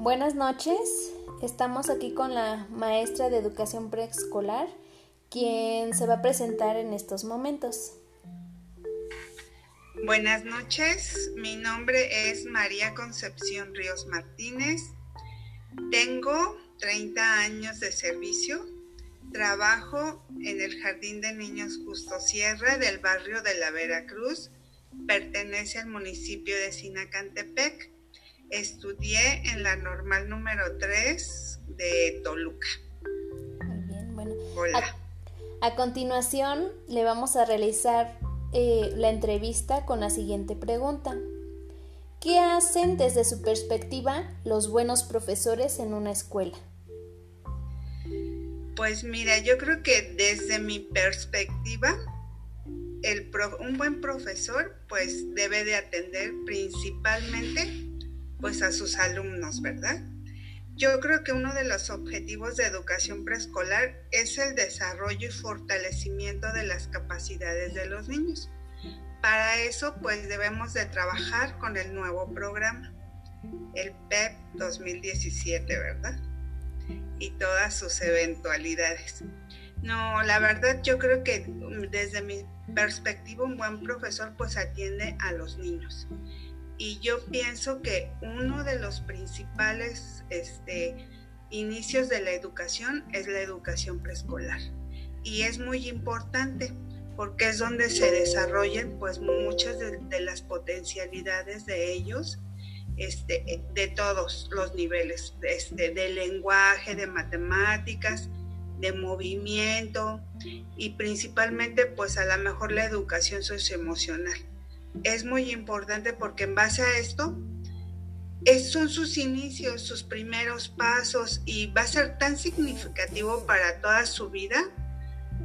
Buenas noches, estamos aquí con la maestra de educación preescolar, quien se va a presentar en estos momentos. Buenas noches, mi nombre es María Concepción Ríos Martínez, tengo 30 años de servicio, trabajo en el Jardín de Niños Justo Sierra del barrio de la Veracruz, pertenece al municipio de Sinacantepec Estudié en la normal número 3 de Toluca. Muy bien, bueno. Hola. A, continuación le vamos a realizar eh, la entrevista con la siguiente pregunta. ¿Qué hacen desde su perspectiva los buenos profesores en una escuela? Pues mira, yo creo que desde mi perspectiva, el un buen profesor pues debe de atender principalmente pues a sus alumnos, ¿verdad? Yo creo que uno de los objetivos de educación preescolar es el desarrollo y fortalecimiento de las capacidades de los niños. Para eso, pues debemos de trabajar con el nuevo programa, el PEP 2017, e ¿verdad? Y todas sus eventualidades. No, la verdad yo creo que desde mi perspectiva un buen profesor pues atiende a los niños y yo pienso que uno de los principales este, inicios de la educación es la educación preescolar. Y es muy importante porque es donde se desarrollan pues muchas de, las potencialidades de ellos, este, de todos los niveles, este, de lenguaje, de matemáticas, de movimiento y principalmente pues a lo mejor la educación socioemocional es muy importante porque en base a esto son sus inicios, sus primeros pasos y va a ser tan significativo para toda su vida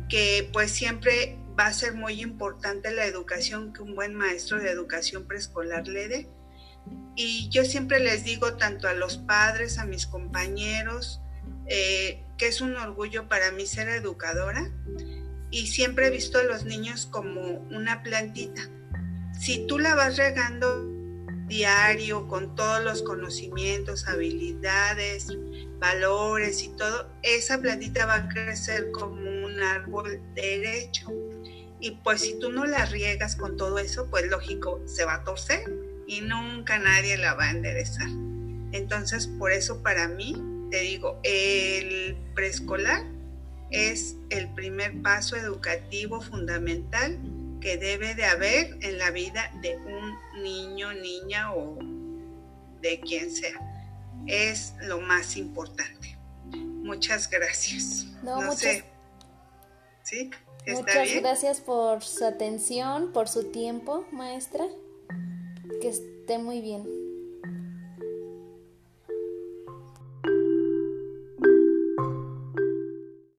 que pues siempre va a ser muy importante la educación que un buen maestro de educación preescolar le dé. Y yo siempre les digo tanto a los padres, a mis compañeros, eh, que es un orgullo para mí ser educadora y siempre he visto a los niños como una plantita si tú la vas regando diario con todos los conocimientos, habilidades, valores y todo, esa plantita va a crecer como un árbol derecho. Y pues si tú no la riegas con todo eso, pues lógico, se va a torcer y nunca nadie la va a enderezar. Entonces, por eso para mí, te digo, el preescolar es el primer paso educativo fundamental que debe de haber en la vida de un niño, niña o de quien sea. Es lo más importante. Muchas gracias. No, sé. ¿Sí? muchas gracias por su atención, por su tiempo, maestra. Que esté muy bien.